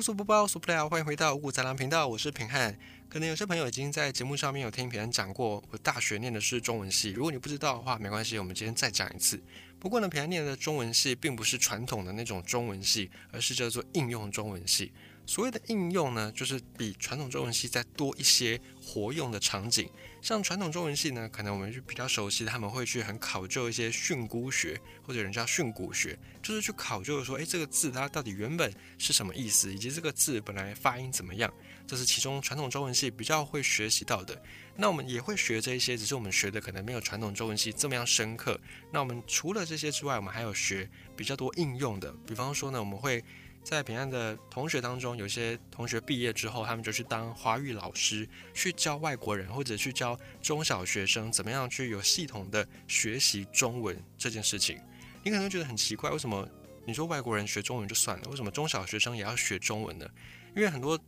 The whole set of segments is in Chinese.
无所不包，无所不聊，欢迎回到五谷杂粮频道，我是平汉。可能有些朋友已经在节目上面有听平汉讲过，我大学念的是中文系。如果你不知道的话，没关系，我们今天再讲一次。不过呢，平汉念的中文系并不是传统的那种中文系，而是叫做应用中文系。所谓的应用呢，就是比传统中文系再多一些活用的场景。像传统中文系呢，可能我们就比较熟悉，他们会去很考究一些训诂学，或者人叫训诂学，就是去考究说，诶，这个字它到底原本是什么意思，以及这个字本来发音怎么样，这是其中传统中文系比较会学习到的。那我们也会学这一些，只是我们学的可能没有传统中文系这么样深刻。那我们除了这些之外，我们还有学比较多应用的，比方说呢，我们会。在平安的同学当中，有些同学毕业之后，他们就去当华语老师，去教外国人，或者去教中小学生怎么样去有系统的学习中文这件事情。你可能觉得很奇怪，为什么你说外国人学中文就算了，为什么中小学生也要学中文呢？因为很多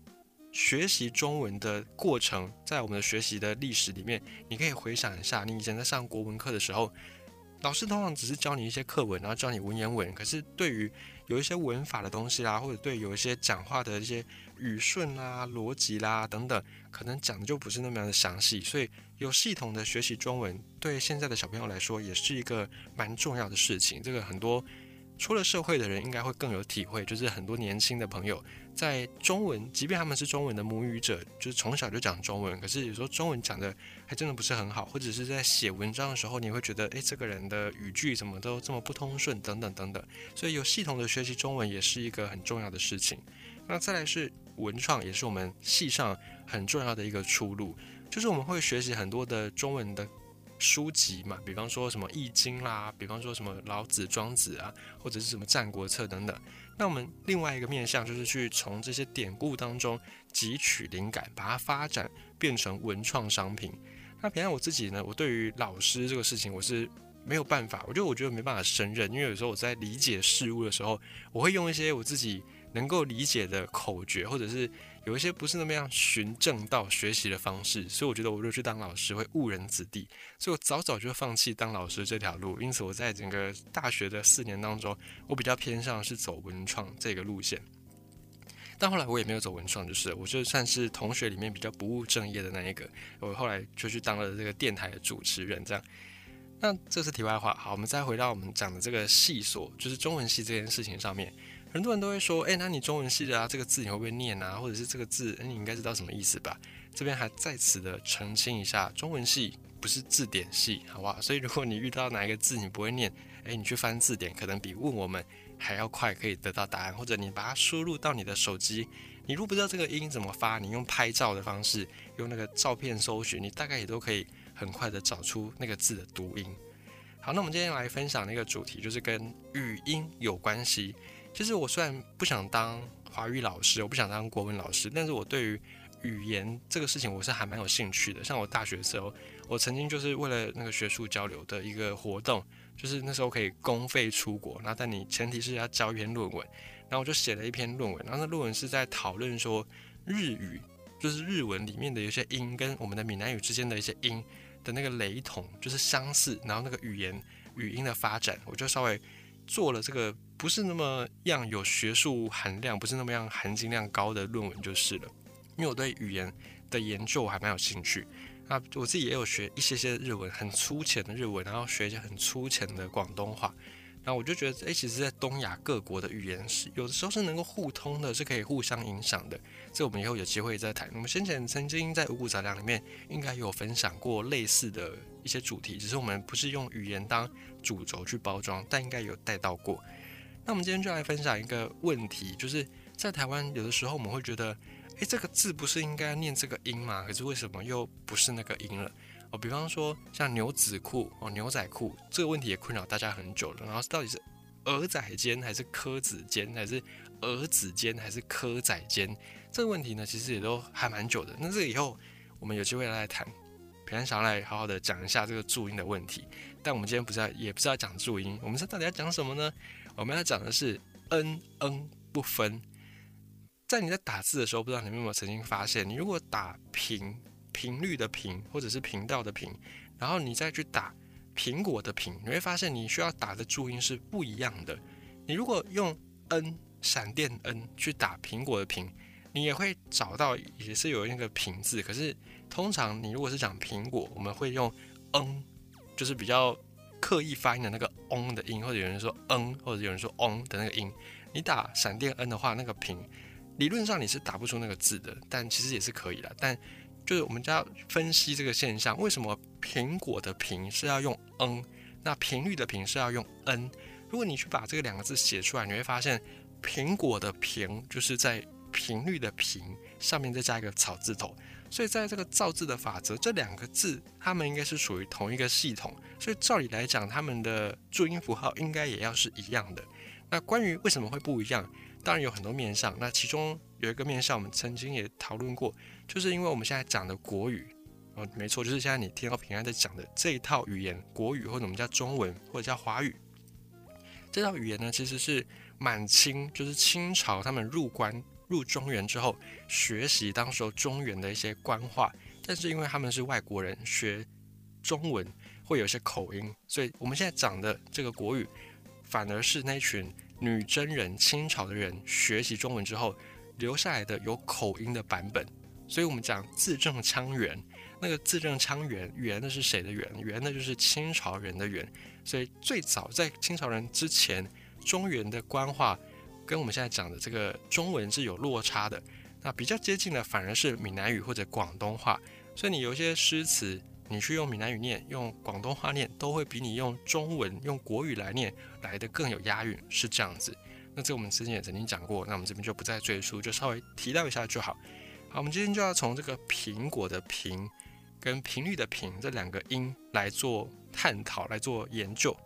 学习中文的过程，在我们的学习的历史里面，你可以回想一下，你以前在上国文课的时候，老师通常只是教你一些课文，然后教你文言文，可是对于有一些文法的东西啦，或者对有一些讲话的一些语顺啦、逻辑啦等等，可能讲的就不是那么样的详细，所以有系统的学习中文，对现在的小朋友来说也是一个蛮重要的事情。这个很多。出了社会的人应该会更有体会，就是很多年轻的朋友在中文，即便他们是中文的母语者，就是从小就讲中文，可是有时候中文讲的还真的不是很好，或者是在写文章的时候，你会觉得，诶，这个人的语句怎么都这么不通顺，等等等等。所以有系统的学习中文也是一个很重要的事情。那再来是文创，也是我们系上很重要的一个出路，就是我们会学习很多的中文的。书籍嘛，比方说什么《易经》啦，比方说什么老子、庄子啊，或者是什么《战国策》等等。那我们另外一个面向就是去从这些典故当中汲取灵感，把它发展变成文创商品。那平常我自己呢，我对于老师这个事情我是没有办法，我就我觉得没办法胜任，因为有时候我在理解事物的时候，我会用一些我自己能够理解的口诀，或者是。有一些不是那么样循正道学习的方式，所以我觉得我如果去当老师会误人子弟，所以我早早就放弃当老师这条路。因此我在整个大学的四年当中，我比较偏向是走文创这个路线。但后来我也没有走文创，就是我就算是同学里面比较不务正业的那一个，我后来就去当了这个电台的主持人。这样，那这是题外话。好，我们再回到我们讲的这个系所，就是中文系这件事情上面。很多人都会说，哎，那你中文系的啊，这个字你会不会念啊？或者是这个字，你应该知道什么意思吧？这边还在此的澄清一下，中文系不是字典系，好不好？所以如果你遇到哪一个字你不会念，哎，你去翻字典，可能比问我们还要快，可以得到答案。或者你把它输入到你的手机，你如果不知道这个音怎么发，你用拍照的方式，用那个照片搜寻，你大概也都可以很快的找出那个字的读音。好，那我们今天来分享的一个主题就是跟语音有关系。其实我虽然不想当华语老师，我不想当国文老师，但是我对于语言这个事情我是还蛮有兴趣的。像我大学的时候，我曾经就是为了那个学术交流的一个活动，就是那时候可以公费出国，那但你前提是要交一篇论文，然后我就写了一篇论文，然后那论文是在讨论说日语，就是日文里面的一些音跟我们的闽南语之间的一些音的那个雷同，就是相似，然后那个语言语音的发展，我就稍微做了这个。不是那么样有学术含量，不是那么样含金量高的论文就是了。因为我对语言的研究还蛮有兴趣，那我自己也有学一些些日文，很粗浅的日文，然后学一些很粗浅的广东话。然后我就觉得，哎，其实，在东亚各国的语言是有的时候是能够互通的，是可以互相影响的。这我们以后有机会再谈。我们先前曾经在五谷杂粮里面应该有分享过类似的一些主题，只是我们不是用语言当主轴去包装，但应该有带到过。那我们今天就来分享一个问题，就是在台湾有的时候我们会觉得，诶，这个字不是应该念这个音吗？可是为什么又不是那个音了？哦，比方说像牛仔裤哦，牛仔裤这个问题也困扰大家很久了。然后到底是儿仔尖还是科子尖，还是儿子尖还是科仔尖？这个问题呢，其实也都还蛮久的。那这个以后我们有机会来谈，平常想要来好好的讲一下这个注音的问题。但我们今天不是要，也不是要讲注音，我们是到底要讲什么呢？我们要讲的是 n n 不分，在你在打字的时候，不知道你们有没有曾经发现，你如果打频频率的频，或者是频道的频，然后你再去打苹果的苹，你会发现你需要打的注音是不一样的。你如果用 n 闪电 n 去打苹果的苹，你也会找到也是有那个苹字。可是通常你如果是讲苹果，我们会用 n，就是比较刻意发音的那个 on 的音，或者有人说嗯或者有人说 on 的那个音。你打闪电 n 的话，那个苹理论上你是打不出那个字的，但其实也是可以的。但就是我们就要分析这个现象，为什么苹果的苹是要用 n，那频率的频是要用 n。如果你去把这个两个字写出来，你会发现苹果的苹就是在频率的频上面再加一个草字头，所以在这个造字的法则，这两个字它们应该是属于同一个系统，所以照理来讲，它们的注音符号应该也要是一样的。那关于为什么会不一样，当然有很多面向，那其中有一个面向我们曾经也讨论过。就是因为我们现在讲的国语，哦，没错，就是现在你听到平安在讲的这一套语言，国语或者我们叫中文或者叫华语，这套语言呢，其实是满清，就是清朝他们入关入中原之后，学习当时候中原的一些官话，但是因为他们是外国人，学中文会有些口音，所以我们现在讲的这个国语，反而是那群女真人清朝的人学习中文之后留下来的有口音的版本。所以，我们讲字正腔圆，那个字正腔圆，圆的是谁的圆？圆的就是清朝人的圆。所以，最早在清朝人之前，中原的官话跟我们现在讲的这个中文是有落差的。那比较接近的，反而是闽南语或者广东话。所以，你有一些诗词，你去用闽南语念，用广东话念，都会比你用中文、用国语来念来的更有押韵，是这样子。那这个我们之前也曾经讲过，那我们这边就不再赘述，就稍微提到一下就好。好，我们今天就要从这个苹果的苹跟频率的频这两个音来做探讨，来做研究。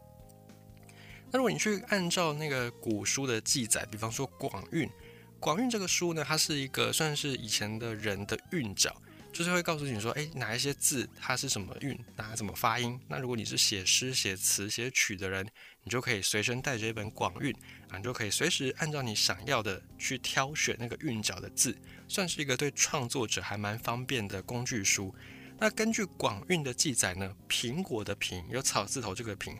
如果你去按照那个古书的记载，比方说《广韵》，《广韵》这个书呢，它是一个算是以前的人的韵脚。就是会告诉你说，哎，哪一些字它是什么韵，哪怎么发音。那如果你是写诗、写词、写曲的人，你就可以随身带着一本广韵啊，你就可以随时按照你想要的去挑选那个韵脚的字，算是一个对创作者还蛮方便的工具书。那根据广韵的记载呢，苹果的苹有草字头这个苹，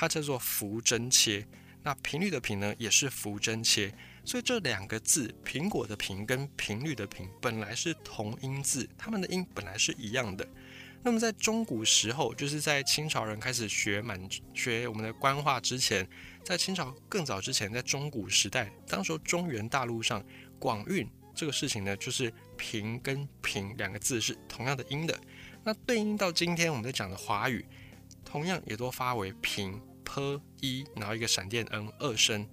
它叫做浮针切。那频率的频呢，也是浮针切。所以这两个字，苹果的苹跟频率的频，本来是同音字，它们的音本来是一样的。那么在中古时候，就是在清朝人开始学满学我们的官话之前，在清朝更早之前，在中古时代，当时候中原大陆上广韵这个事情呢，就是平跟平两个字是同样的音的。那对应到今天我们在讲的华语，同样也都发为平 p 一，然后一个闪电 n 二声。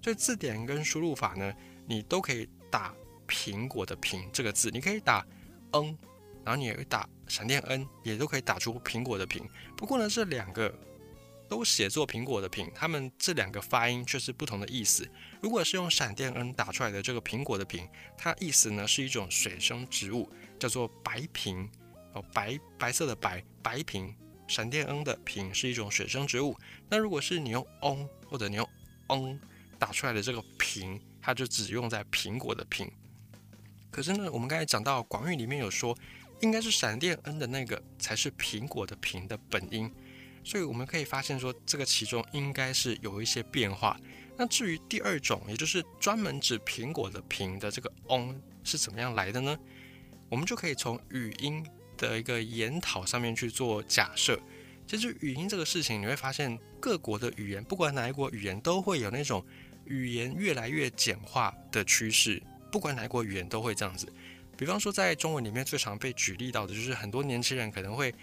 所以字典跟输入法呢，你都可以打苹果的苹这个字，你可以打 n，然后你也会打闪电 n，也都可以打出苹果的苹。不过呢，这两个都写作苹果的苹，它们这两个发音却是不同的意思。如果是用闪电 n 打出来的这个苹果的苹，它意思呢是一种水生植物，叫做白萍哦，白白色的白白萍。闪电 n 的萍是一种水生植物。那如果是你用 on 或者你用 n。打出来的这个苹，它就只用在苹果的苹。可是呢，我们刚才讲到广语里面有说，应该是闪电 n 的那个才是苹果的苹的本音。所以我们可以发现说，这个其中应该是有一些变化。那至于第二种，也就是专门指苹果的苹的这个 on 是怎么样来的呢？我们就可以从语音的一个研讨上面去做假设。其实语音这个事情，你会发现各国的语言，不管哪一国语言，都会有那种。语言越来越简化的趋势，不管哪国语言都会这样子。比方说，在中文里面最常被举例到的，就是很多年轻人可能会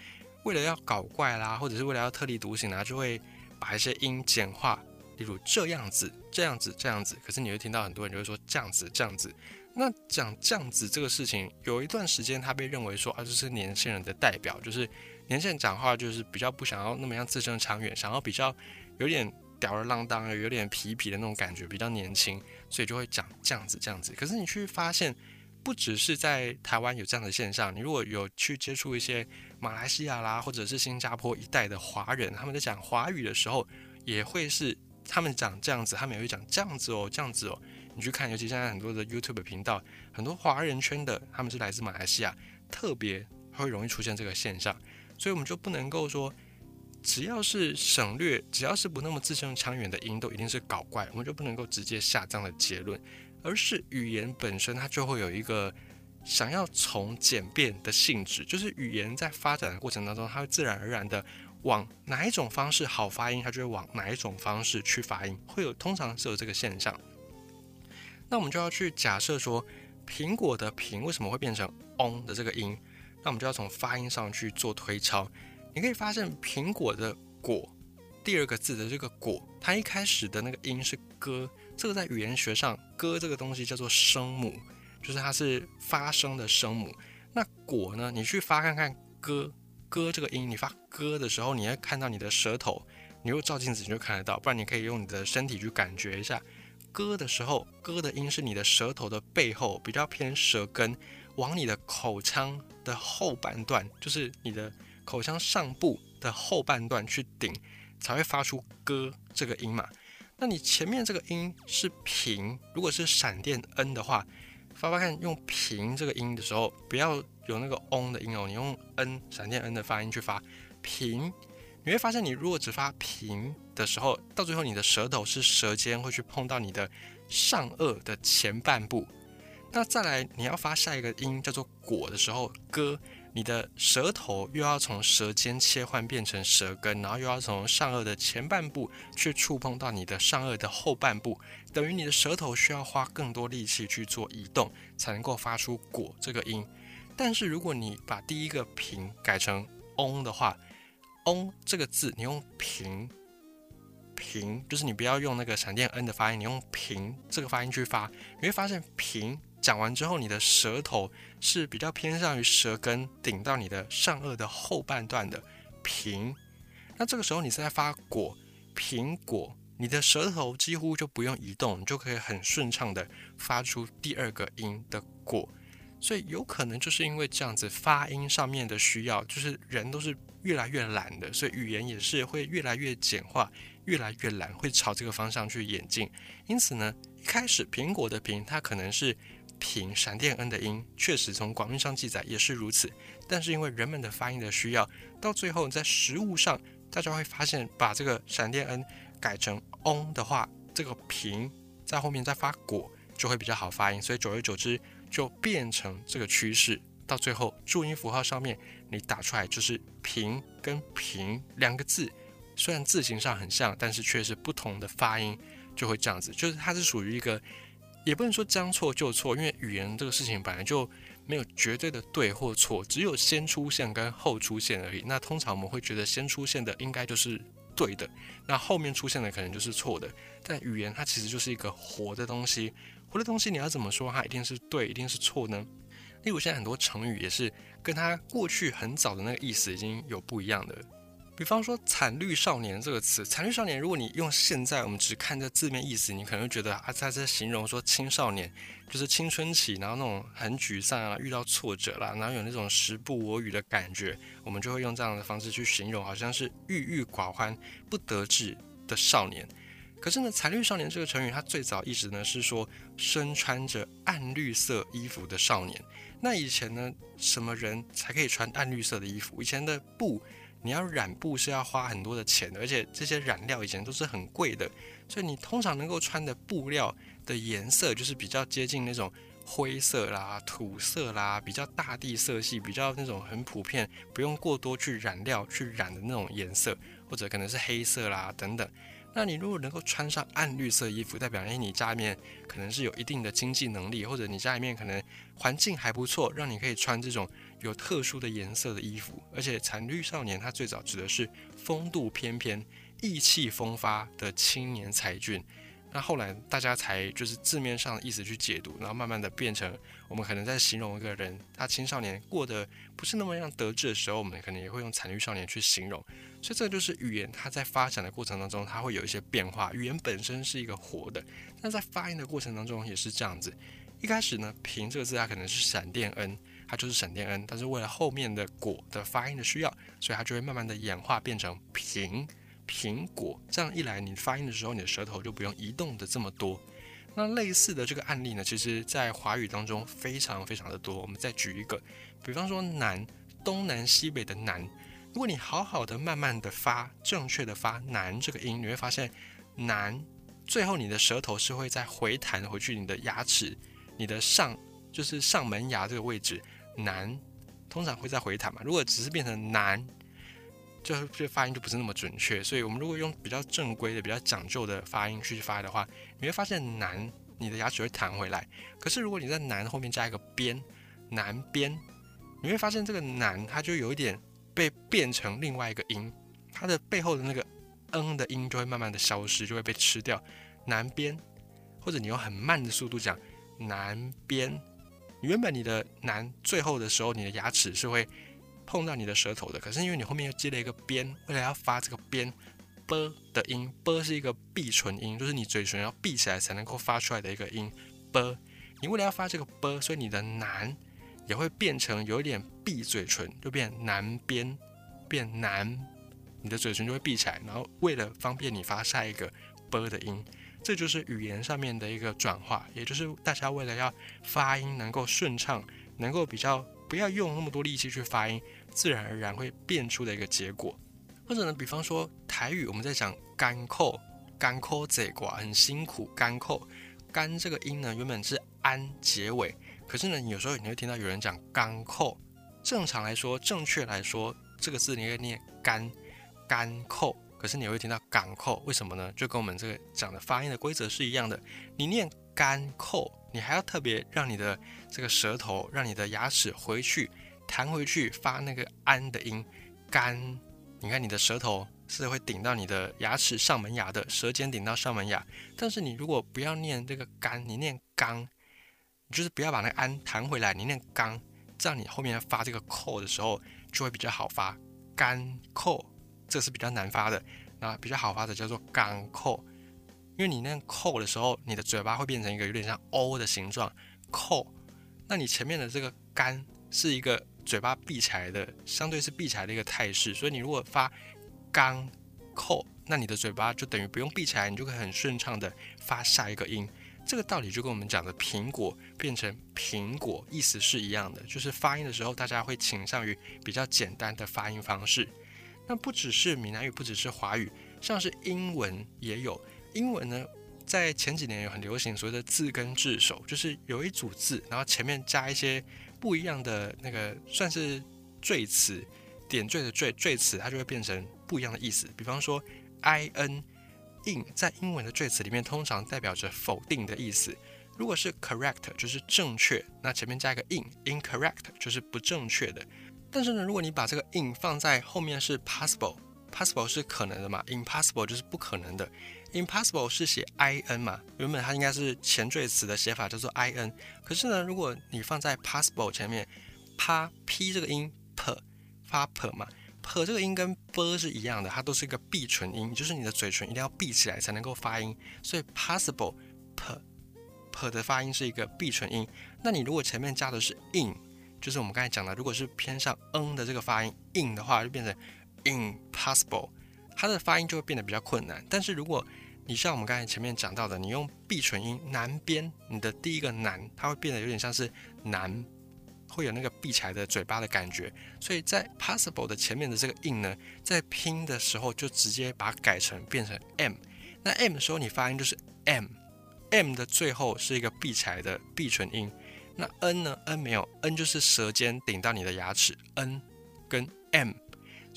为了要搞怪啦，或者是为了要特立独行啊，就会把一些音简化，例如这样子、这样子、这样子。可是你会听到很多人就会说这样子、这样子。那讲这样子这个事情，有一段时间他被认为说啊，这是年轻人的代表，就是年轻人讲话就是比较不想要那么样字正长远，想要比较有点。吊儿郎当，有点痞痞的那种感觉，比较年轻，所以就会讲这样子这样子。可是你去发现，不只是在台湾有这样的现象，你如果有去接触一些马来西亚啦，或者是新加坡一带的华人，他们在讲华语的时候，也会是他们讲这样子，他们也会讲这样子哦，这样子哦。你去看，尤其现在很多的 YouTube 频道，很多华人圈的，他们是来自马来西亚，特别会容易出现这个现象，所以我们就不能够说。只要是省略，只要是不那么字正腔圆的音，都一定是搞怪，我们就不能够直接下这样的结论，而是语言本身它就会有一个想要从简便的性质，就是语言在发展的过程当中，它会自然而然的往哪一种方式好发音，它就会往哪一种方式去发音，会有通常是有这个现象。那我们就要去假设说，苹果的“苹”为什么会变成 “on” 的这个音？那我们就要从发音上去做推敲。你可以发现，苹果的“果”第二个字的这个“果”，它一开始的那个音是“歌”，这个在语言学上，“歌”这个东西叫做声母，就是它是发声的声母。那“果”呢？你去发看看“歌”“歌”这个音，你发“歌”的时候，你会看到你的舌头，你又照镜子你就看得到，不然你可以用你的身体去感觉一下，“歌”的时候，“歌”的音是你的舌头的背后，比较偏舌根，往你的口腔的后半段，就是你的。口腔上部的后半段去顶，才会发出“歌”这个音嘛。那你前面这个音是平，如果是闪电 n 的话，发发看用平这个音的时候，不要有那个 on 的音哦，你用 n 闪电 n 的发音去发平，你会发现你如果只发平的时候，到最后你的舌头是舌尖会去碰到你的上颚的前半部。那再来你要发下一个音叫做“果”的时候，“歌”。你的舌头又要从舌尖切换变成舌根，然后又要从上颚的前半部去触碰到你的上颚的后半部，等于你的舌头需要花更多力气去做移动，才能够发出“果”这个音。但是如果你把第一个平改成 “on” 的话，“on” 这个字你用平平，就是你不要用那个闪电 “n” 的发音，你用平这个发音去发，你会发现平。讲完之后，你的舌头是比较偏向于舌根顶到你的上颚的后半段的平。那这个时候你在发果苹果，你的舌头几乎就不用移动，你就可以很顺畅的发出第二个音的果。所以有可能就是因为这样子发音上面的需要，就是人都是越来越懒的，所以语言也是会越来越简化，越来越懒，会朝这个方向去演进。因此呢，一开始苹果的苹，它可能是。平闪电 n 的音确实从广义上记载也是如此，但是因为人们的发音的需要，到最后在实物上，大家会发现把这个闪电 n 改成 on 的话，这个平在后面再发果就会比较好发音，所以久而久之就变成这个趋势。到最后注音符号上面你打出来就是平跟平两个字，虽然字形上很像，但是却是不同的发音，就会这样子，就是它是属于一个。也不能说将错就错，因为语言这个事情本来就没有绝对的对或错，只有先出现跟后出现而已。那通常我们会觉得先出现的应该就是对的，那后面出现的可能就是错的。但语言它其实就是一个活的东西，活的东西你要怎么说它一定是对，一定是错呢？例如现在很多成语也是跟它过去很早的那个意思已经有不一样的。比方说“惨绿少年”这个词，“惨绿少年”，如果你用现在我们只看这字面意思，你可能会觉得啊，在这形容说青少年就是青春期，然后那种很沮丧啊，遇到挫折啦，然后有那种时不我与的感觉，我们就会用这样的方式去形容，好像是郁郁寡欢、不得志的少年。可是呢，“惨绿少年”这个成语，它最早意思呢是说身穿着暗绿色衣服的少年。那以前呢，什么人才可以穿暗绿色的衣服？以前的布。你要染布是要花很多的钱的，而且这些染料以前都是很贵的，所以你通常能够穿的布料的颜色就是比较接近那种灰色啦、土色啦，比较大地色系，比较那种很普遍，不用过多去染料去染的那种颜色，或者可能是黑色啦等等。那你如果能够穿上暗绿色衣服，代表诶你家里面可能是有一定的经济能力，或者你家里面可能环境还不错，让你可以穿这种。有特殊的颜色的衣服，而且残绿少年他最早指的是风度翩翩、意气风发的青年才俊。那后来大家才就是字面上的意思去解读，然后慢慢的变成我们可能在形容一个人他青少年过得不是那么样得志的时候，我们可能也会用残绿少年去形容。所以这就是语言它在发展的过程当中，它会有一些变化。语言本身是一个活的，那在发音的过程当中也是这样子。一开始呢，平这个字它可能是闪电 n。它就是闪电 n，但是为了后面的果的发音的需要，所以它就会慢慢的演化变成平苹果。这样一来，你发音的时候，你的舌头就不用移动的这么多。那类似的这个案例呢，其实在华语当中非常非常的多。我们再举一个，比方说南东南西北的南，如果你好好的、慢慢的发正确的发“南”这个音，你会发现“难”最后你的舌头是会再回弹回去，你的牙齿、你的上就是上门牙这个位置“难”通常会再回弹嘛。如果只是变成“难”，就这发音就不是那么准确。所以我们如果用比较正规的、比较讲究的发音去发的话，你会发现“难”你的牙齿会弹回来。可是如果你在“难”后面加一个“边”，“南边”，你会发现这个“难”它就有一点。被变成另外一个音，它的背后的那个“嗯”的音就会慢慢的消失，就会被吃掉。南边，或者你用很慢的速度讲南边，原本你的“南”最后的时候，你的牙齿是会碰到你的舌头的，可是因为你后面又接了一个“边”，为了要发这个“边”“啵”的音，“啵”是一个闭唇音，就是你嘴唇要闭起来才能够发出来的一个音，“啵”。你为了要发这个“啵”，所以你的“南”。也会变成有点闭嘴唇，就变南边，变南，你的嘴唇就会闭起来。然后为了方便你发下一个啵的音，这就是语言上面的一个转化，也就是大家为了要发音能够顺畅，能够比较不要用那么多力气去发音，自然而然会变出的一个结果。或者呢，比方说台语，我们在讲干扣，干扣这寡很辛苦，干扣干这个音呢，原本是安结尾。可是呢，有时候你会听到有人讲“干扣”，正常来说，正确来说，这个字你会念“干干扣”。可是你会听到“干扣”，为什么呢？就跟我们这个讲的发音的规则是一样的。你念“干扣”，你还要特别让你的这个舌头，让你的牙齿回去弹回去发那个“安”的音。干，你看你的舌头是会顶到你的牙齿上门牙的，舌尖顶到上门牙。但是你如果不要念这个“干”，你念“刚”。你就是不要把那个安弹回来，你念刚，这样你后面发这个扣的时候就会比较好发。干扣，这是比较难发的。那比较好发的叫做干扣，因为你念扣的时候，你的嘴巴会变成一个有点像 O 的形状。扣，那你前面的这个干是一个嘴巴闭起来的，相对是闭起来的一个态势。所以你如果发刚扣，那你的嘴巴就等于不用闭起来，你就可以很顺畅的发下一个音。这个道理就跟我们讲的苹果变成苹果意思是一样的，就是发音的时候大家会倾向于比较简单的发音方式。那不只是闽南语，不只是华语，像是英文也有。英文呢，在前几年有很流行所谓的字根字首，就是有一组字，然后前面加一些不一样的那个算是缀词，点缀的缀缀词，它就会变成不一样的意思。比方说，i n。in 在英文的缀词里面，通常代表着否定的意思。如果是 correct，就是正确，那前面加一个 in；incorrect 就是不正确的。但是呢，如果你把这个 in 放在后面是 possible Possible 是可能的嘛，impossible 就是不可能的。impossible 是写 i n 嘛，原本它应该是前缀词的写法叫做 i n。可是呢，如果你放在 possible 前面，p p 这个音 p 发 p 嘛。，p 这个音跟 b 是一样的，它都是一个闭唇音，就是你的嘴唇一定要闭起来才能够发音。所以 possible p p 的发音是一个闭唇音。那你如果前面加的是 in，就是我们刚才讲的，如果是偏向 n 的这个发音 in 的话，就变成 impossible，它的发音就会变得比较困难。但是如果你像我们刚才前面讲到的，你用闭唇音南边，你的第一个南，它会变得有点像是南。会有那个闭起来的嘴巴的感觉，所以在 possible 的前面的这个 in 呢，在拼的时候就直接把它改成变成 m。那 m 的时候你发音就是 m，m 的最后是一个闭起来的闭唇音。那 n 呢？n 没有，n 就是舌尖顶到你的牙齿，n 跟 m。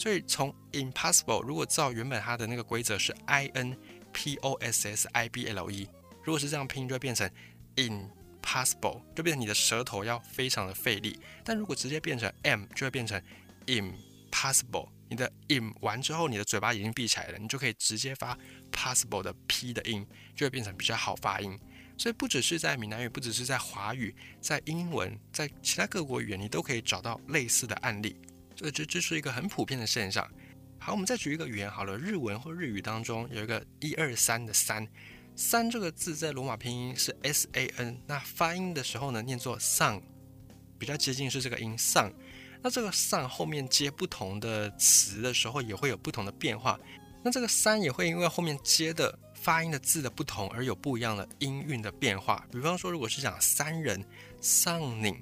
所以从 impossible 如果照原本它的那个规则是 i n p o s s i b l e，如果是这样拼就会变成 impossible，就变成你的舌头要非常的费力，但如果直接变成 m 就会变成 impossible。你的 m 完之后，你的嘴巴已经闭起来了，你就可以直接发 possible 的 p 的音，就会变成比较好发音。所以不只是在闽南语，不只是在华语，在英文，在其他各国语言，你都可以找到类似的案例。所以这这是一个很普遍的现象。好，我们再举一个语言好了，日文或日语当中有一个一二三的三。三这个字在罗马拼音是 S A N，那发音的时候呢，念作 sun，比较接近是这个音 sun。那这个 sun 后面接不同的词的时候，也会有不同的变化。那这个三也会因为后面接的发音的字的不同而有不一样的音韵的变化。比方说，如果是讲三人 s u n n i n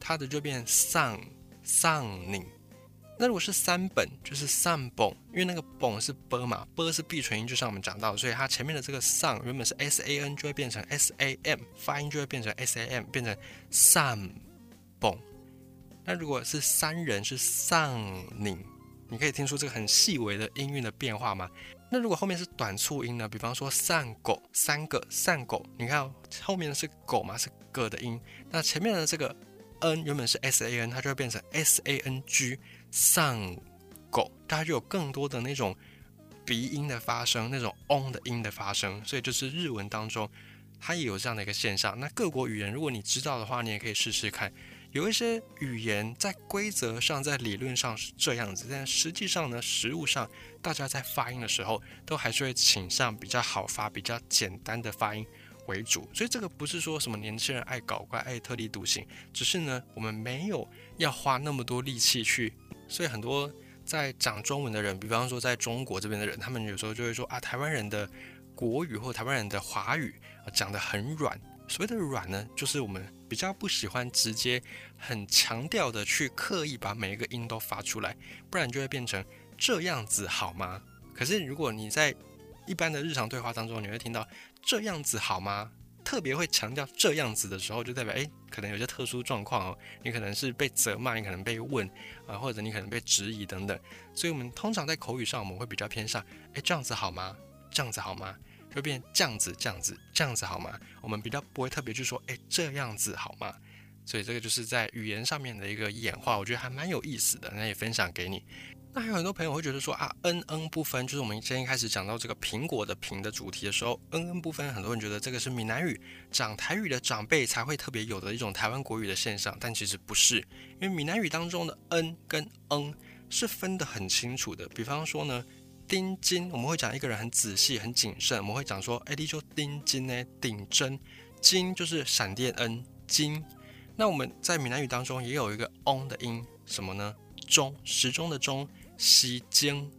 它的就变 sun s u n n i n 那如果是三本，就是上本，因为那个本是 b 嘛，b 是闭唇音，就像我们讲到，所以它前面的这个上原本是 s a n 就会变成 s a m，发音就会变成 s a m，变成上本。那如果是三人是上拧，你可以听出这个很细微的音韵的变化吗？那如果后面是短促音呢？比方说上狗三个上狗，你看后面的是狗嘛，是个的音，那前面的这个 n 原本是 s a n，它就会变成 s a n g。上狗，它就有更多的那种鼻音的发声，那种 on 的音的发声，所以就是日文当中它也有这样的一个现象。那各国语言，如果你知道的话，你也可以试试看。有一些语言在规则上、在理论上是这样子，但实际上呢，实物上大家在发音的时候，都还是会倾向比较好发、比较简单的发音为主。所以这个不是说什么年轻人爱搞怪、爱特立独行，只是呢，我们没有要花那么多力气去。所以很多在讲中文的人，比方说在中国这边的人，他们有时候就会说啊，台湾人的国语或台湾人的华语讲得很软。所谓的软呢，就是我们比较不喜欢直接很强调的去刻意把每一个音都发出来，不然就会变成这样子好吗？可是如果你在一般的日常对话当中，你会听到这样子好吗？特别会强调这样子的时候，就代表哎，可能有些特殊状况哦，你可能是被责骂，你可能被问啊，或者你可能被质疑等等。所以，我们通常在口语上，我们会比较偏向哎，这样子好吗？这样子好吗？就变这样子，这样子，这样子好吗？我们比较不会特别去说哎，这样子好吗？所以，这个就是在语言上面的一个演化，我觉得还蛮有意思的，那也分享给你。那还有很多朋友会觉得说啊，n n 不分，就是我们今天一开始讲到这个苹果的苹的主题的时候，n n 不分，很多人觉得这个是闽南语讲台语的长辈才会特别有的一种台湾国语的现象，但其实不是，因为闽南语当中的 n 跟 n 是分得很清楚的。比方说呢，丁金，我们会讲一个人很仔细、很谨慎，我们会讲说，哎，你说丁金呢，顶针，金就是闪电 n 金。那我们在闽南语当中也有一个 on 的音，什么呢？钟，时钟的钟。西经，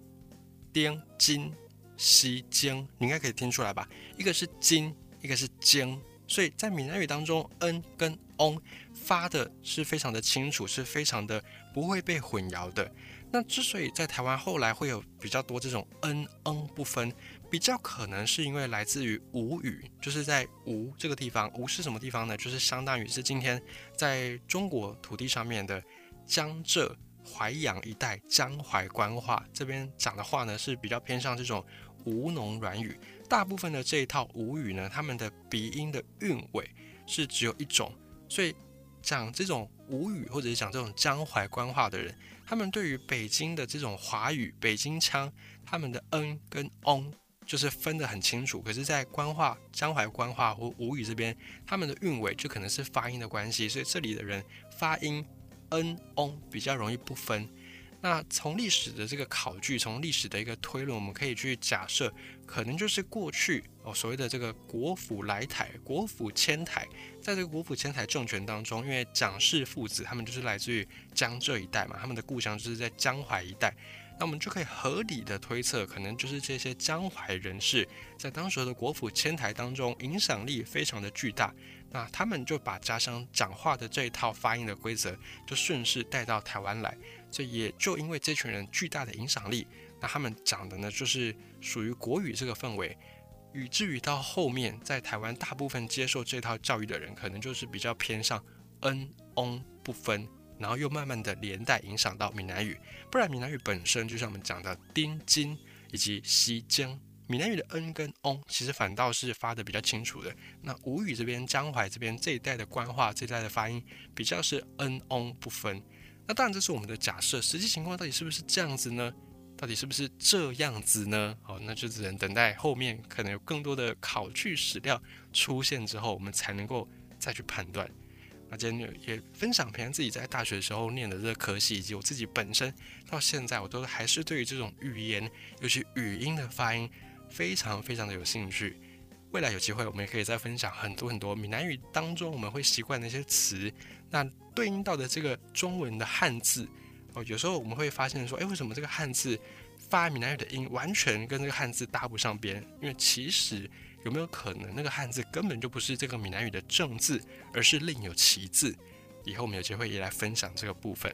丁金西经，你应该可以听出来吧？一个是金，一个是经，所以在闽南语当中，n 跟 on 发的是非常的清楚，是非常的不会被混淆的。那之所以在台湾后来会有比较多这种 n n 不分，比较可能是因为来自于吴语，就是在吴这个地方，吴是什么地方呢？就是相当于是今天在中国土地上面的江浙。淮阳一带江淮官话这边讲的话呢，是比较偏向这种吴侬软语。大部分的这一套吴语呢，他们的鼻音的韵尾是只有一种，所以讲这种吴语或者是讲这种江淮官话的人，他们对于北京的这种华语、北京腔，他们的 n 跟 on 就是分得很清楚。可是，在官话、江淮官话或吴语这边，他们的韵尾就可能是发音的关系，所以这里的人发音。N on 比较容易不分。那从历史的这个考据，从历史的一个推论，我们可以去假设，可能就是过去哦所谓的这个国府来台、国府迁台，在这个国府迁台政权当中，因为蒋氏父子他们就是来自于江浙一带嘛，他们的故乡就是在江淮一带。那我们就可以合理的推测，可能就是这些江淮人士在当时的国府迁台当中，影响力非常的巨大。那他们就把家乡讲话的这一套发音的规则，就顺势带到台湾来。这也就因为这群人巨大的影响力，那他们讲的呢，就是属于国语这个氛围，以至于到后面在台湾大部分接受这套教育的人，可能就是比较偏向 n on 不分。然后又慢慢的连带影响到闽南语，不然闽南语本身就像我们讲的丁金以及西京，闽南语的 n 跟 on 其实反倒是发的比较清楚的。那吴语这边江淮这边这一代的官话这一代的发音比较是 n on 不分。那当然这是我们的假设，实际情况到底是不是这样子呢？到底是不是这样子呢？好，那就只能等待后面可能有更多的考据史料出现之后，我们才能够再去判断。今天也分享平安自己在大学的时候念的这个科系，以及我自己本身到现在我都还是对于这种语言，尤其语音的发音非常非常的有兴趣。未来有机会，我们也可以再分享很多很多闽南语当中我们会习惯的一些词，那对应到的这个中文的汉字哦，有时候我们会发现说，哎，为什么这个汉字发闽南语的音完全跟这个汉字搭不上边？因为其实。有没有可能那个汉字根本就不是这个闽南语的正字，而是另有其字？以后我们有机会也来分享这个部分。